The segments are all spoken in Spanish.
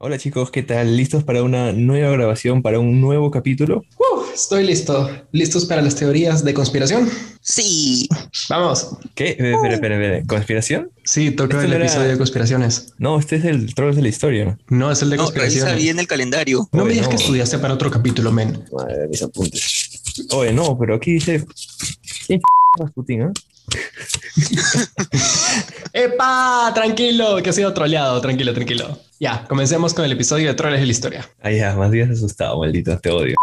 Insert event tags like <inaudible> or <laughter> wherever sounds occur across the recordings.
Hola chicos, ¿qué tal? ¿Listos para una nueva grabación, para un nuevo capítulo? Uh, estoy listo. ¿Listos para las teorías de conspiración? Sí. Vamos. ¿Qué? Espera, espera, espera, espera. ¿Conspiración? Sí, toca el no era- episodio de conspiraciones. No, este es el Trolls de la Historia. No, es el de No, revisa conspiraciones. bien el calendario. No me digas no. que estudiaste para otro capítulo, men. Madre, mis apuntes. Oye, no, pero aquí dice... ¿Quién Rasputín, ah? ¡Epa! Tranquilo, que ha sido troleado. Tranquilo, tranquilo. Ya, comencemos con el episodio de Troles de la Historia. Ah, ya, más bien asustado, maldito, te odio.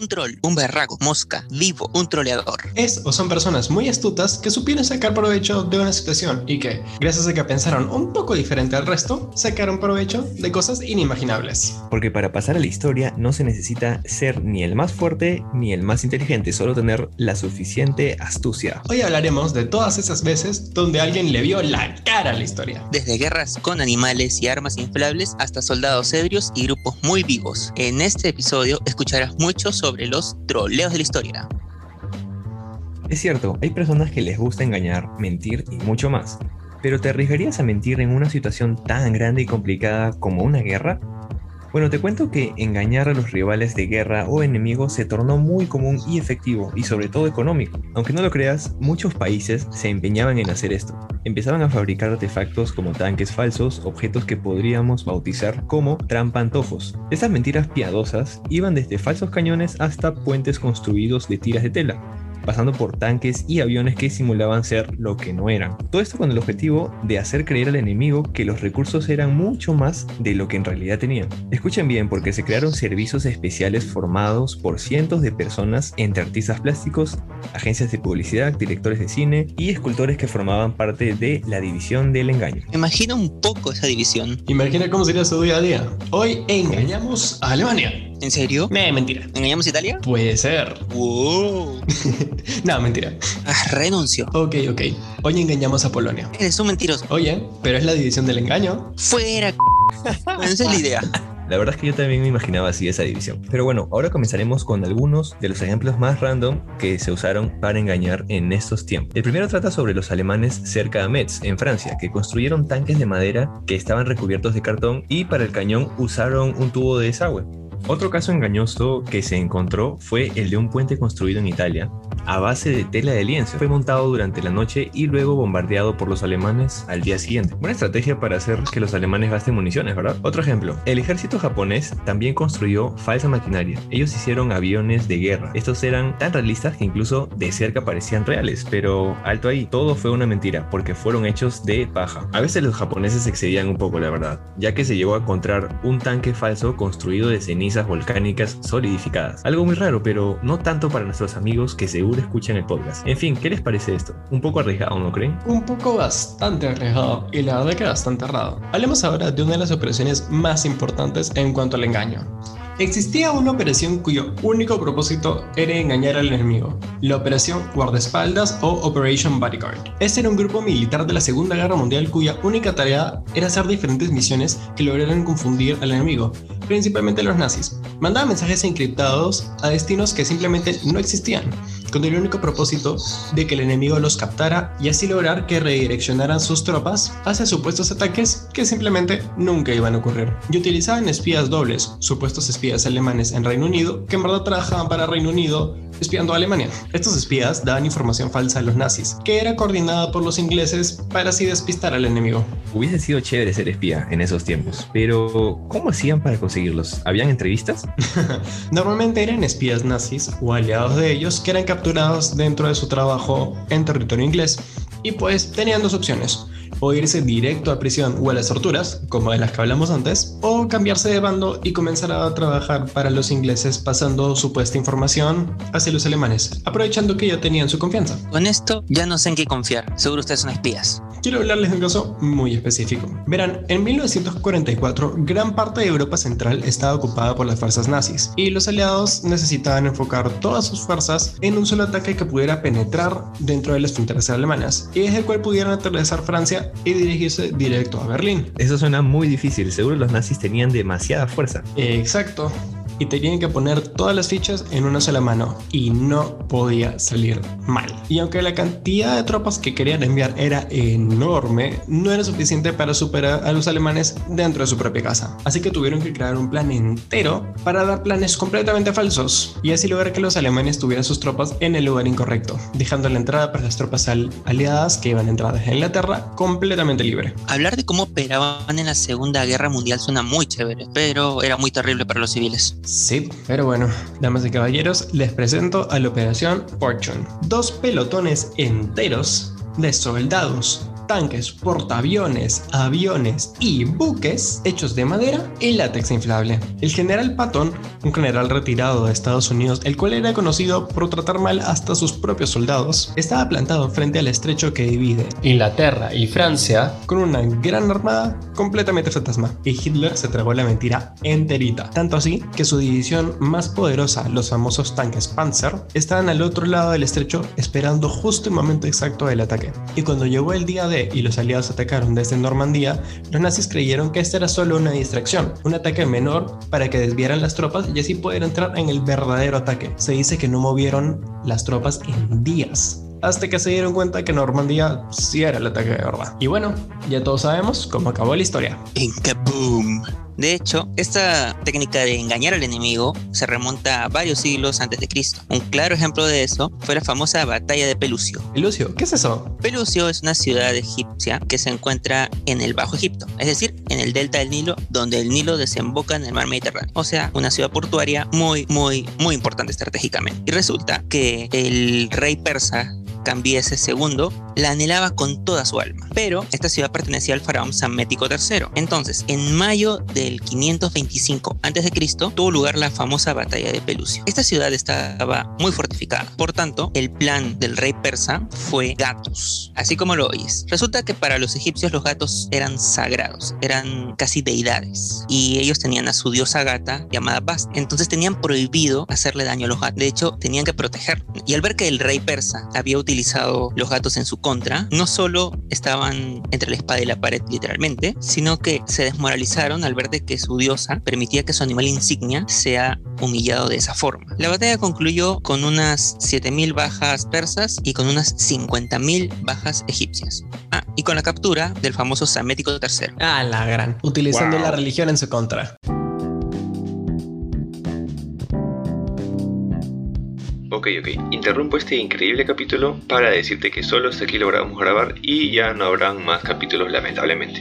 Un troll, un berraco, mosca, vivo, un troleador. Es o son personas muy astutas que supieron sacar provecho de una situación y que, gracias a que pensaron un poco diferente al resto, sacaron provecho de cosas inimaginables. Porque para pasar a la historia no se necesita ser ni el más fuerte ni el más inteligente, solo tener la suficiente astucia. Hoy hablaremos de todas esas veces donde alguien le vio la cara a la historia. Desde guerras con animales y armas inflables hasta soldados ebrios y grupos muy vivos. En este episodio escucharás mucho sobre los troleos de la historia. Es cierto, hay personas que les gusta engañar, mentir y mucho más. Pero ¿te arriesgarías a mentir en una situación tan grande y complicada como una guerra? Bueno, te cuento que engañar a los rivales de guerra o enemigos se tornó muy común y efectivo, y sobre todo económico. Aunque no lo creas, muchos países se empeñaban en hacer esto. Empezaban a fabricar artefactos como tanques falsos, objetos que podríamos bautizar como trampantojos. Estas mentiras piadosas iban desde falsos cañones hasta puentes construidos de tiras de tela pasando por tanques y aviones que simulaban ser lo que no eran. Todo esto con el objetivo de hacer creer al enemigo que los recursos eran mucho más de lo que en realidad tenían. Escuchen bien porque se crearon servicios especiales formados por cientos de personas entre artistas plásticos, agencias de publicidad, directores de cine y escultores que formaban parte de la división del engaño. Me imagino un poco esa división. Imagina cómo sería su día a día. Hoy engañamos a Alemania. ¿En serio? Me, mentira. ¿Engañamos a Italia? Puede ser. ¡Wow! <laughs> No, mentira. Ah, renuncio. Ok, ok. Hoy engañamos a Polonia. Eres un mentiroso. Oye, pero es la división del engaño. Fuera. c****. Bueno, esa es la idea. <laughs> La verdad es que yo también me imaginaba así esa división. Pero bueno, ahora comenzaremos con algunos de los ejemplos más random que se usaron para engañar en estos tiempos. El primero trata sobre los alemanes cerca de Metz, en Francia, que construyeron tanques de madera que estaban recubiertos de cartón y para el cañón usaron un tubo de desagüe. Otro caso engañoso que se encontró fue el de un puente construido en Italia a base de tela de lienzo. Fue montado durante la noche y luego bombardeado por los alemanes al día siguiente. Buena estrategia para hacer que los alemanes gasten municiones, ¿verdad? Otro ejemplo, el ejército japonés también construyó falsa maquinaria. Ellos hicieron aviones de guerra. Estos eran tan realistas que incluso de cerca parecían reales, pero alto ahí, todo fue una mentira porque fueron hechos de paja. A veces los japoneses excedían un poco, la verdad, ya que se llegó a encontrar un tanque falso construido de cenizas volcánicas solidificadas. Algo muy raro, pero no tanto para nuestros amigos que seguro escuchan el podcast. En fin, ¿qué les parece esto? Un poco arriesgado, ¿no creen? Un poco bastante arriesgado y la verdad que bastante errado. Hablemos ahora de una de las operaciones más importantes en cuanto al engaño. Existía una operación cuyo único propósito era engañar al enemigo, la Operación Guardaespaldas o Operation Bodyguard. Este era un grupo militar de la Segunda Guerra Mundial cuya única tarea era hacer diferentes misiones que lograran confundir al enemigo, principalmente los nazis. Mandaba mensajes encriptados a destinos que simplemente no existían, con el único propósito de que el enemigo los captara y así lograr que redireccionaran sus tropas hacia supuestos ataques que simplemente nunca iban a ocurrir. Y utilizaban espías dobles, supuestos espías alemanes en Reino Unido, que en verdad trabajaban para Reino Unido espiando a Alemania. Estos espías daban información falsa a los nazis, que era coordinada por los ingleses para así despistar al enemigo. Hubiese sido chévere ser espía en esos tiempos, pero ¿cómo hacían para conseguirlos? ¿Habían entrevistas? <laughs> Normalmente eran espías nazis o aliados de ellos que eran capturados dentro de su trabajo en territorio inglés y pues tenían dos opciones. O irse directo a prisión o a las torturas, como de las que hablamos antes, o cambiarse de bando y comenzar a trabajar para los ingleses pasando supuesta información hacia los alemanes, aprovechando que ya tenían su confianza. Con esto ya no sé en qué confiar. Seguro ustedes son espías. Quiero hablarles de un caso muy específico. Verán, en 1944 gran parte de Europa Central estaba ocupada por las fuerzas nazis y los aliados necesitaban enfocar todas sus fuerzas en un solo ataque que pudiera penetrar dentro de las fronteras alemanas y desde el cual pudieran atravesar Francia y dirigirse directo a Berlín. Eso suena muy difícil, seguro los nazis tenían demasiada fuerza. Exacto. Y tenían que poner todas las fichas en una sola mano y no podía salir mal. Y aunque la cantidad de tropas que querían enviar era enorme, no era suficiente para superar a los alemanes dentro de su propia casa. Así que tuvieron que crear un plan entero para dar planes completamente falsos y así lograr que los alemanes tuvieran sus tropas en el lugar incorrecto, dejando la entrada para las tropas aliadas que iban a entrar desde Inglaterra completamente libre. Hablar de cómo operaban en la Segunda Guerra Mundial suena muy chévere, pero era muy terrible para los civiles. Sí, pero bueno, damas y caballeros, les presento a la Operación Fortune. Dos pelotones enteros de soldados tanques, portaaviones, aviones y buques hechos de madera y látex inflable. El general Patton, un general retirado de Estados Unidos, el cual era conocido por tratar mal hasta sus propios soldados, estaba plantado frente al estrecho que divide Inglaterra y Francia con una gran armada completamente fantasma. Y Hitler se tragó la mentira enterita, tanto así que su división más poderosa, los famosos tanques Panzer, estaban al otro lado del estrecho esperando justo el momento exacto del ataque. Y cuando llegó el día de y los aliados atacaron desde Normandía, los nazis creyeron que esta era solo una distracción, un ataque menor para que desviaran las tropas y así poder entrar en el verdadero ataque. Se dice que no movieron las tropas en días hasta que se dieron cuenta que Normandía sí era el ataque de verdad. Y bueno, ya todos sabemos cómo acabó la historia. En kaboom. De hecho, esta técnica de engañar al enemigo se remonta a varios siglos antes de Cristo. Un claro ejemplo de eso fue la famosa batalla de Pelucio. ¿Pelucio? ¿Qué es eso? Pelucio es una ciudad egipcia que se encuentra en el Bajo Egipto, es decir, en el delta del Nilo, donde el Nilo desemboca en el mar Mediterráneo. O sea, una ciudad portuaria muy, muy, muy importante estratégicamente. Y resulta que el rey persa Cambiese II la anhelaba con toda su alma, pero esta ciudad pertenecía al faraón Samético III. Entonces, en mayo del 525 a.C., tuvo lugar la famosa batalla de Pelucio. Esta ciudad estaba muy fortificada, por tanto, el plan del rey persa fue gatos, así como lo oyes. Resulta que para los egipcios los gatos eran sagrados, eran casi deidades, y ellos tenían a su diosa gata llamada Bast. Entonces tenían prohibido hacerle daño a los gatos. De hecho, tenían que proteger. Y al ver que el rey persa había utilizado utilizado los gatos en su contra, no solo estaban entre la espada y la pared literalmente, sino que se desmoralizaron al ver de que su diosa permitía que su animal insignia sea humillado de esa forma. La batalla concluyó con unas 7.000 bajas persas y con unas 50.000 bajas egipcias. Ah, y con la captura del famoso Samético III. Ah, la gran. Utilizando la religión en su contra. Ok, ok. Interrumpo este increíble capítulo para decirte que solo hasta aquí logramos grabar y ya no habrán más capítulos lamentablemente.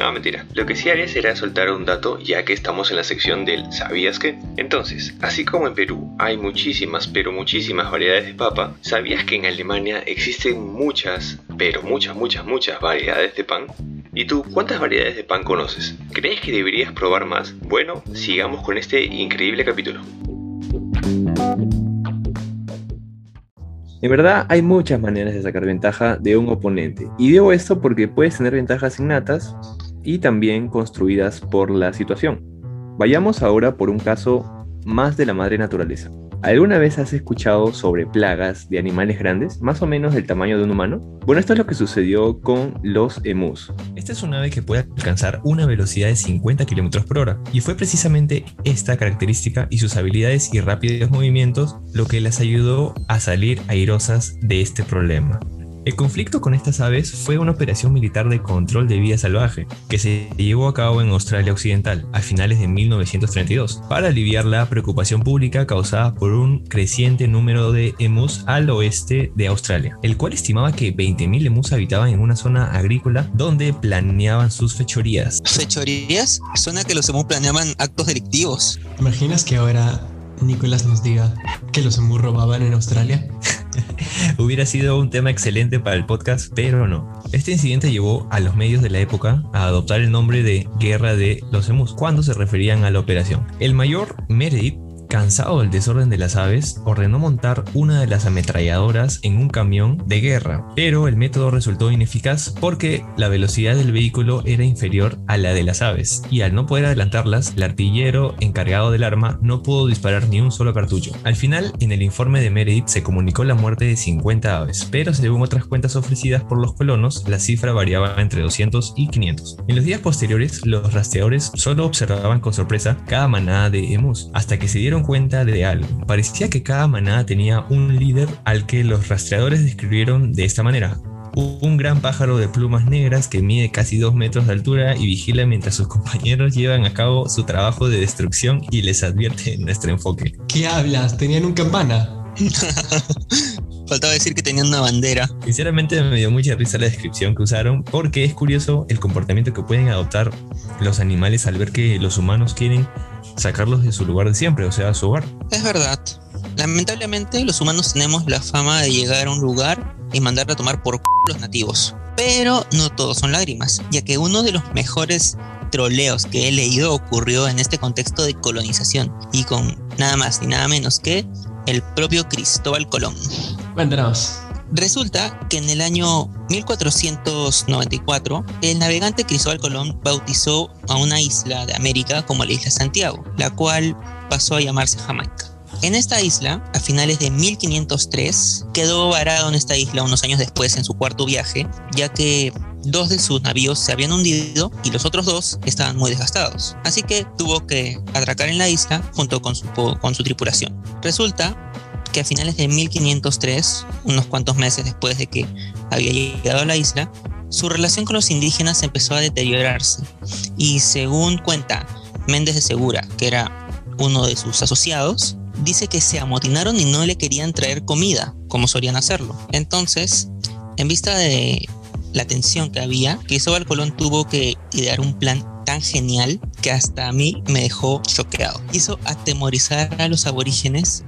No, mentira. Lo que sí haré será soltar un dato ya que estamos en la sección del ¿sabías qué? Entonces, así como en Perú hay muchísimas, pero muchísimas variedades de papa, ¿sabías que en Alemania existen muchas, pero muchas, muchas, muchas variedades de pan? ¿Y tú cuántas variedades de pan conoces? ¿Crees que deberías probar más? Bueno, sigamos con este increíble capítulo. En verdad hay muchas maneras de sacar ventaja de un oponente. Y digo esto porque puedes tener ventajas innatas y también construidas por la situación. Vayamos ahora por un caso más de la madre naturaleza. ¿Alguna vez has escuchado sobre plagas de animales grandes, más o menos del tamaño de un humano? Bueno, esto es lo que sucedió con los emus. Esta es una ave que puede alcanzar una velocidad de 50 km por hora, y fue precisamente esta característica y sus habilidades y rápidos movimientos lo que las ayudó a salir airosas de este problema. El conflicto con estas aves fue una operación militar de control de vida salvaje que se llevó a cabo en Australia Occidental a finales de 1932 para aliviar la preocupación pública causada por un creciente número de emus al oeste de Australia, el cual estimaba que 20.000 emus habitaban en una zona agrícola donde planeaban sus fechorías. ¿Fechorías? Suena que los emus planeaban actos delictivos. ¿Imaginas que ahora Nicolás nos diga que los emus robaban en Australia? <laughs> Hubiera sido un tema excelente para el podcast, pero no. Este incidente llevó a los medios de la época a adoptar el nombre de Guerra de los Emus cuando se referían a la operación. El mayor Meredith cansado del desorden de las aves, ordenó montar una de las ametralladoras en un camión de guerra, pero el método resultó ineficaz porque la velocidad del vehículo era inferior a la de las aves, y al no poder adelantarlas, el artillero encargado del arma no pudo disparar ni un solo cartucho. Al final, en el informe de Meredith se comunicó la muerte de 50 aves, pero según otras cuentas ofrecidas por los colonos, la cifra variaba entre 200 y 500. En los días posteriores, los rastreadores solo observaban con sorpresa cada manada de emus, hasta que se dieron cuenta de algo. Parecía que cada manada tenía un líder al que los rastreadores describieron de esta manera. Un gran pájaro de plumas negras que mide casi 2 metros de altura y vigila mientras sus compañeros llevan a cabo su trabajo de destrucción y les advierte nuestro enfoque. ¿Qué hablas? ¿Tenían un campana? <laughs> Faltaba decir que tenían una bandera. Sinceramente me dio mucha risa la descripción que usaron porque es curioso el comportamiento que pueden adoptar los animales al ver que los humanos quieren sacarlos de su lugar de siempre, o sea, su hogar. Es verdad. Lamentablemente los humanos tenemos la fama de llegar a un lugar y mandar a tomar por c los nativos. Pero no todos son lágrimas, ya que uno de los mejores troleos que he leído ocurrió en este contexto de colonización y con nada más ni nada menos que el propio Cristóbal Colón. Cuéntanos. Resulta que en el año 1494, el navegante Cristóbal Colón bautizó a una isla de América como la isla Santiago, la cual pasó a llamarse Jamaica. En esta isla, a finales de 1503, quedó varado en esta isla unos años después en su cuarto viaje, ya que dos de sus navíos se habían hundido y los otros dos estaban muy desgastados. Así que tuvo que atracar en la isla junto con su, con su tripulación. Resulta que a finales de 1503, unos cuantos meses después de que había llegado a la isla, su relación con los indígenas empezó a deteriorarse y según cuenta Méndez de Segura, que era uno de sus asociados, dice que se amotinaron y no le querían traer comida, como solían hacerlo. Entonces, en vista de la tensión que había, Cristóbal Colón tuvo que idear un plan tan genial que hasta a mí me dejó choqueado. Hizo atemorizar a los aborígenes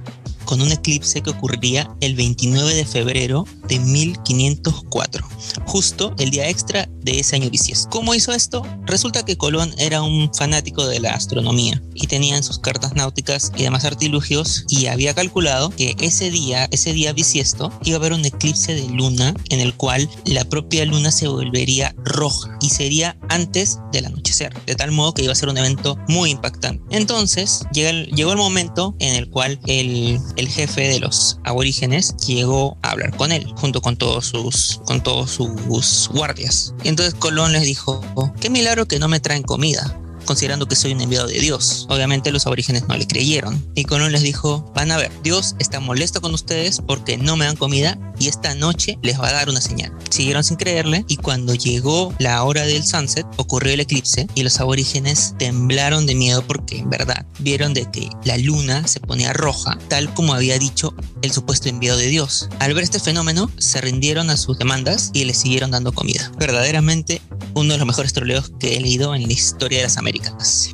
con un eclipse que ocurriría el 29 de febrero de 1504, justo el día extra de ese año bisiesto. ¿Cómo hizo esto? Resulta que Colón era un fanático de la astronomía y tenía en sus cartas náuticas y demás artilugios y había calculado que ese día, ese día bisiesto, iba a haber un eclipse de luna en el cual la propia luna se volvería roja y sería antes del anochecer, de tal modo que iba a ser un evento muy impactante. Entonces llegó el momento en el cual el el jefe de los aborígenes llegó a hablar con él, junto con todos sus, guardias. Y entonces Colón les dijo, qué milagro que no me traen comida considerando que soy un enviado de Dios. Obviamente los aborígenes no le creyeron. Y Colón les dijo, van a ver, Dios está molesto con ustedes porque no me dan comida y esta noche les va a dar una señal. Siguieron sin creerle y cuando llegó la hora del sunset ocurrió el eclipse y los aborígenes temblaron de miedo porque en verdad vieron de que la luna se ponía roja tal como había dicho el supuesto enviado de Dios. Al ver este fenómeno se rindieron a sus demandas y les siguieron dando comida. Verdaderamente uno de los mejores troleos que he leído en la historia de las Américas.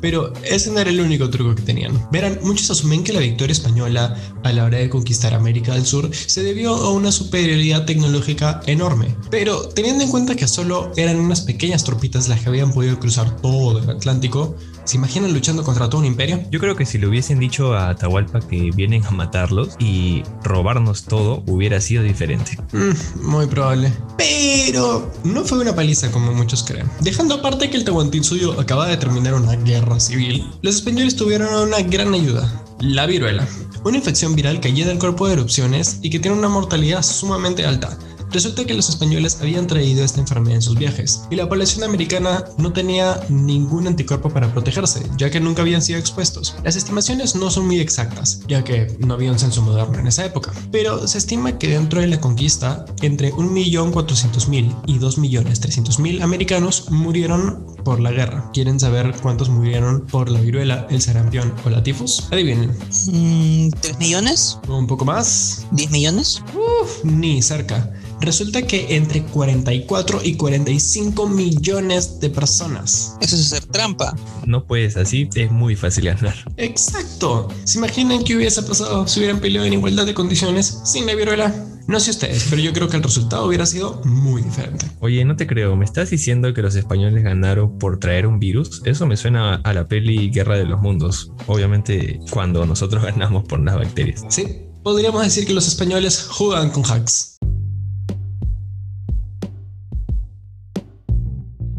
Pero ese no era el único truco que tenían. Verán, muchos asumen que la victoria española a la hora de conquistar América del Sur se debió a una superioridad tecnológica enorme. Pero teniendo en cuenta que solo eran unas pequeñas tropitas las que habían podido cruzar todo el Atlántico, ¿Se imaginan luchando contra todo un imperio? Yo creo que si le hubiesen dicho a Atahualpa que vienen a matarlos y robarnos todo, hubiera sido diferente. Mm, muy probable. Pero no fue una paliza como muchos creen. Dejando aparte que el Tahuantinsuyo acaba de terminar una guerra civil, los españoles tuvieron una gran ayuda, la viruela. Una infección viral que llena el cuerpo de erupciones y que tiene una mortalidad sumamente alta, Resulta que los españoles habían traído esta enfermedad en sus viajes y la población americana no tenía ningún anticuerpo para protegerse, ya que nunca habían sido expuestos. Las estimaciones no son muy exactas, ya que no había un censo moderno en esa época, pero se estima que dentro de la conquista, entre 1.400.000 y 2.300.000 americanos murieron por la guerra. ¿Quieren saber cuántos murieron por la viruela, el sarampión o la tifus? Adivinen. ¿3 mm, millones? ¿Un poco más? ¿10 millones? Uf, ni cerca. Resulta que entre 44 y 45 millones de personas. Eso es hacer trampa. No puedes así, es muy fácil ganar. Exacto. ¿Se imaginan qué hubiese pasado si hubieran peleado en igualdad de condiciones sin la viruela? No sé ustedes, pero yo creo que el resultado hubiera sido muy diferente. Oye, no te creo, ¿me estás diciendo que los españoles ganaron por traer un virus? Eso me suena a la peli Guerra de los Mundos. Obviamente cuando nosotros <laughs> ganamos por las bacterias. Sí, podríamos decir que los españoles juegan con hacks.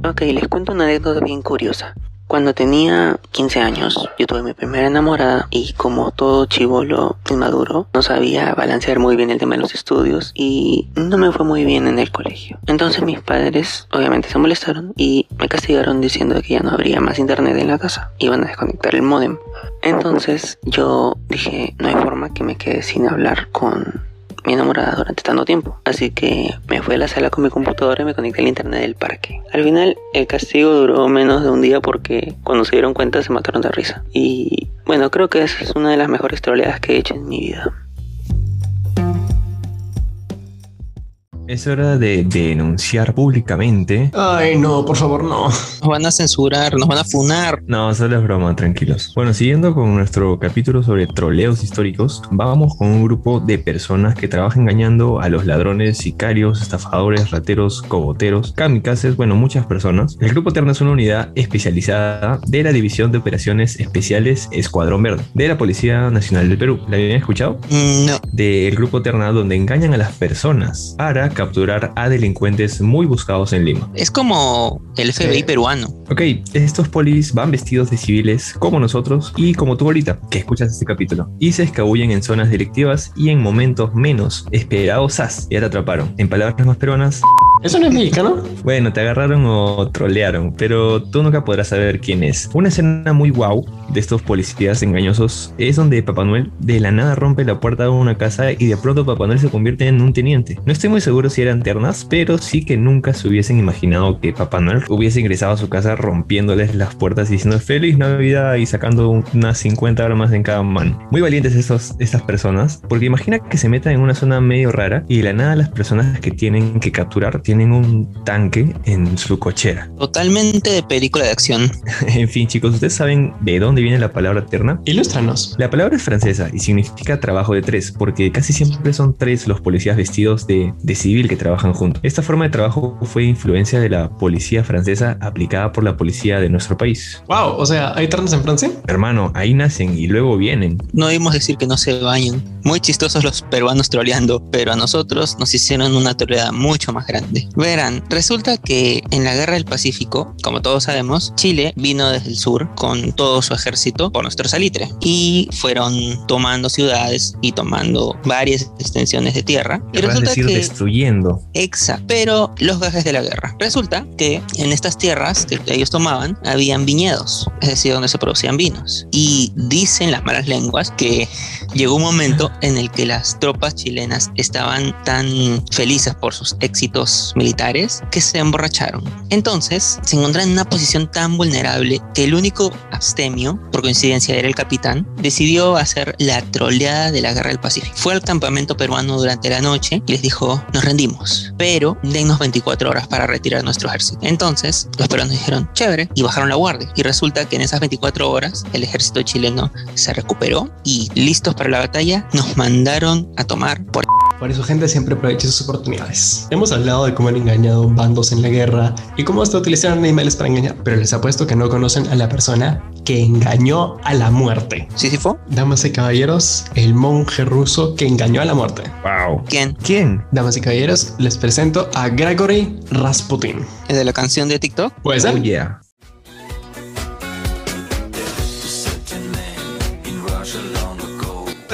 Ok, les cuento una anécdota bien curiosa. Cuando tenía 15 años, yo tuve mi primera enamorada y como todo chivolo inmaduro, no sabía balancear muy bien el tema de los estudios y no me fue muy bien en el colegio. Entonces mis padres obviamente se molestaron y me castigaron diciendo que ya no habría más internet en la casa. Iban a desconectar el modem. Entonces yo dije, no hay forma que me quede sin hablar con mi enamorada durante tanto tiempo. Así que me fui a la sala con mi computadora y me conecté al internet del parque. Al final el castigo duró menos de un día porque cuando se dieron cuenta se mataron de risa. Y bueno, creo que esa es una de las mejores troleadas que he hecho en mi vida. Es hora de denunciar públicamente. Ay, no, por favor, no. Nos van a censurar, nos van a funar. No, solo es broma, tranquilos. Bueno, siguiendo con nuestro capítulo sobre troleos históricos, vamos con un grupo de personas que trabajan engañando a los ladrones, sicarios, estafadores, rateros, cogoteros, kamikazes, bueno, muchas personas. El grupo Terna es una unidad especializada de la División de Operaciones Especiales Escuadrón Verde de la Policía Nacional del Perú. ¿La habían escuchado? Mm, No. Del grupo Terna donde engañan a las personas para capturar a delincuentes muy buscados en Lima. Es como el FBI Eh. peruano. Ok, estos polis van vestidos de civiles como nosotros y como tú ahorita, que escuchas este capítulo, y se escabullen en zonas delictivas y en momentos menos esperados, ¡zas! ya te atraparon. En palabras más peruanas, ¿Eso no es mexicano? bueno, te agarraron o trolearon, pero tú nunca podrás saber quién es. Una escena muy wow de estos policías engañosos es donde Papá Noel de la nada rompe la puerta de una casa y de pronto Papá Noel se convierte en un teniente. No estoy muy seguro si eran ternas, pero sí que nunca se hubiesen imaginado que Papá Noel hubiese ingresado a su casa rompiéndoles las puertas y diciendo Feliz Navidad y sacando unas 50 armas en cada mano. Muy valientes estos, estas personas, porque imagina que se metan en una zona medio rara y de la nada las personas que tienen que capturar tienen un tanque en su cochera. <laughs> Totalmente de película de acción. en fin, chicos, ¿ustedes saben de dónde viene la palabra terna? Ilústranos. La palabra es francesa y significa trabajo de tres, porque casi siempre son tres los policías vestidos de, de civil que trabajan juntos. Esta forma de trabajo fue influencia de la policía francesa aplicada por la policía de nuestro país. Wow, o sea, ¿hay ternas en Francia? Hermano, ahí nacen y luego vienen. No oímos decir que no se bañan. Muy chistosos los peruanos troleando, pero a nosotros nos hicieron una troleada mucho más grande. Verán, resulta que en la guerra del Pacífico, como todos sabemos, Chile vino desde el sur con todo su ejército por nuestro salitre y fueron tomando ciudades y tomando varias extensiones de tierra. Y resulta decir que destruyendo. Exacto, pero los gajes de la guerra. Resulta que en estas tierras que ellos tomaban habían viñedos, es decir, donde se producían vinos. Y dicen las malas lenguas que llegó un momento en el que las tropas chilenas estaban tan felices por sus éxitos militares que se emborracharon. Entonces se encontraron en una posición tan vulnerable que el único abstemio, por coincidencia era el capitán, decidió hacer la troleada de la guerra del Pacífico. Fue al campamento peruano durante la noche y les dijo, nos rendimos, pero dennos 24 horas para retirar nuestro ejército. Entonces los peruanos dijeron, chévere, y bajaron la guardia. Y resulta que en esas 24 horas el ejército chileno se recuperó y listos para la batalla nos mandaron a tomar por... Por eso gente siempre aprovecha sus oportunidades. Hemos hablado de cómo han engañado bandos en la guerra y cómo hasta utilizaron animales para engañar, pero les apuesto que no conocen a la persona que engañó a la muerte. ¿Sísifo? Damas y caballeros, el monje ruso que engañó a la muerte. Wow. ¿Quién? ¿Quién? Damas y caballeros, les presento a Gregory Rasputin. ¿Es de la canción de TikTok? ¿Puede ser? Oh yeah.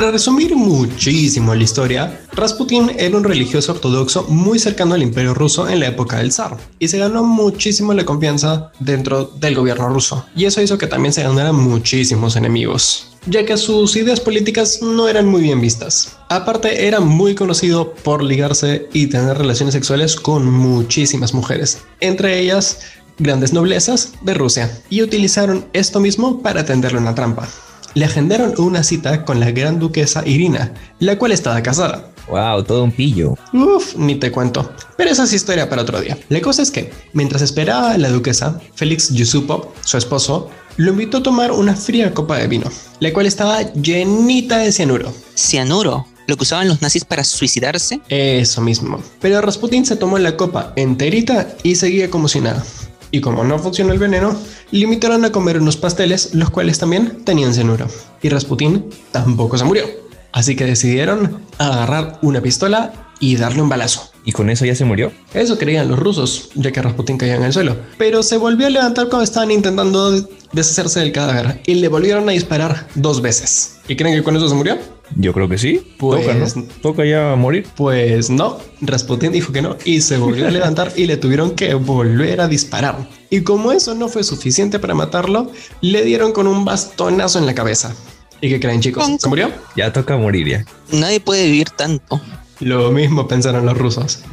Para resumir muchísimo la historia, Rasputin era un religioso ortodoxo muy cercano al imperio ruso en la época del zar y se ganó muchísimo la confianza dentro del gobierno ruso y eso hizo que también se ganaran muchísimos enemigos ya que sus ideas políticas no eran muy bien vistas. Aparte era muy conocido por ligarse y tener relaciones sexuales con muchísimas mujeres, entre ellas grandes noblezas de Rusia, y utilizaron esto mismo para tenderle una trampa le agendaron una cita con la gran duquesa Irina, la cual estaba casada. Wow, todo un pillo. Uf, ni te cuento. Pero esa es historia para otro día. La cosa es que, mientras esperaba a la duquesa, Félix Yusupov, su esposo, lo invitó a tomar una fría copa de vino, la cual estaba llenita de cianuro. Cianuro. lo que usaban los nazis para suicidarse. Eso mismo. Pero Rasputin se tomó la copa enterita y seguía como si nada. Y como no funcionó el veneno, limitaron a comer unos pasteles, los cuales también tenían cenuro. Y Rasputin tampoco se murió. Así que decidieron agarrar una pistola y darle un balazo. ¿Y con eso ya se murió? Eso creían los rusos, ya que Rasputin caía en el suelo. Pero se volvió a levantar cuando estaban intentando deshacerse del cadáver y le volvieron a disparar dos veces. ¿Y creen que con eso se murió? Yo creo que sí. Pues, Toca, ¿no? Toca ya morir. Pues no, Rasputin dijo que no y se volvió a levantar y le tuvieron que volver a disparar. Y como eso no fue suficiente para matarlo, le dieron con un bastonazo en la cabeza. ¿Y qué creen chicos? ¿Se murió? Ya toca morir ya. Nadie puede vivir tanto. Lo mismo pensaron los rusos.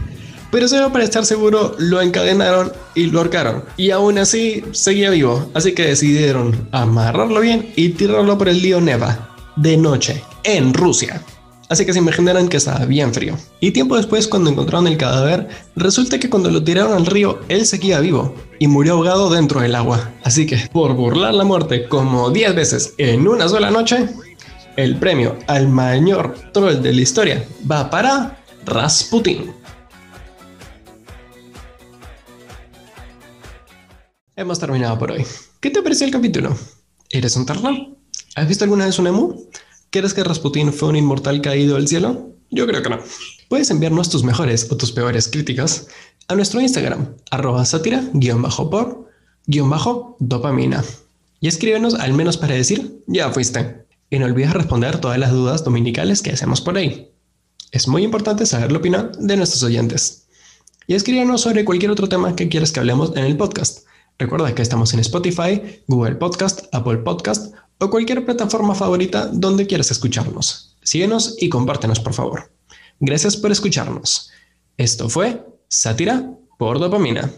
Pero solo para estar seguro lo encadenaron y lo ahorcaron. Y aún así seguía vivo. Así que decidieron amarrarlo bien y tirarlo por el río Neva. De noche, en Rusia. Así que se imaginarán que estaba bien frío. Y tiempo después, cuando encontraron el cadáver, resulta que cuando lo tiraron al río, él seguía vivo y murió ahogado dentro del agua. Así que, por burlar la muerte como 10 veces en una sola noche, el premio al mayor troll de la historia va para Rasputin. Hemos terminado por hoy. ¿Qué te pareció el capítulo? ¿Eres un terror? ¿Has visto alguna vez un emu? ¿Crees que Rasputin fue un inmortal caído del cielo? Yo creo que no. Puedes enviarnos tus mejores o tus peores críticas a nuestro Instagram, arroba sátira, guion bajo por, guion bajo dopamina. Y escríbenos al menos para decir, ya fuiste. Y no olvides responder todas las dudas dominicales que hacemos por ahí. Es muy importante saber la opinión de nuestros oyentes. Y escríbenos sobre cualquier otro tema que quieras que hablemos en el podcast. Recuerda que estamos en Spotify, Google Podcast, Apple Podcast o cualquier plataforma favorita donde quieras escucharnos. Síguenos y compártenos, por favor. Gracias por escucharnos. Esto fue Sátira por Dopamina.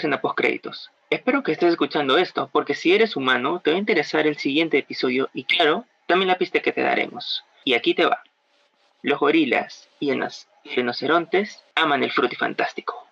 Escena post créditos. Espero que estés escuchando esto, porque si eres humano, te va a interesar el siguiente episodio y claro, también la pista que te daremos. Y aquí te va. Los gorilas y los rinocerontes aman el frutifantástico.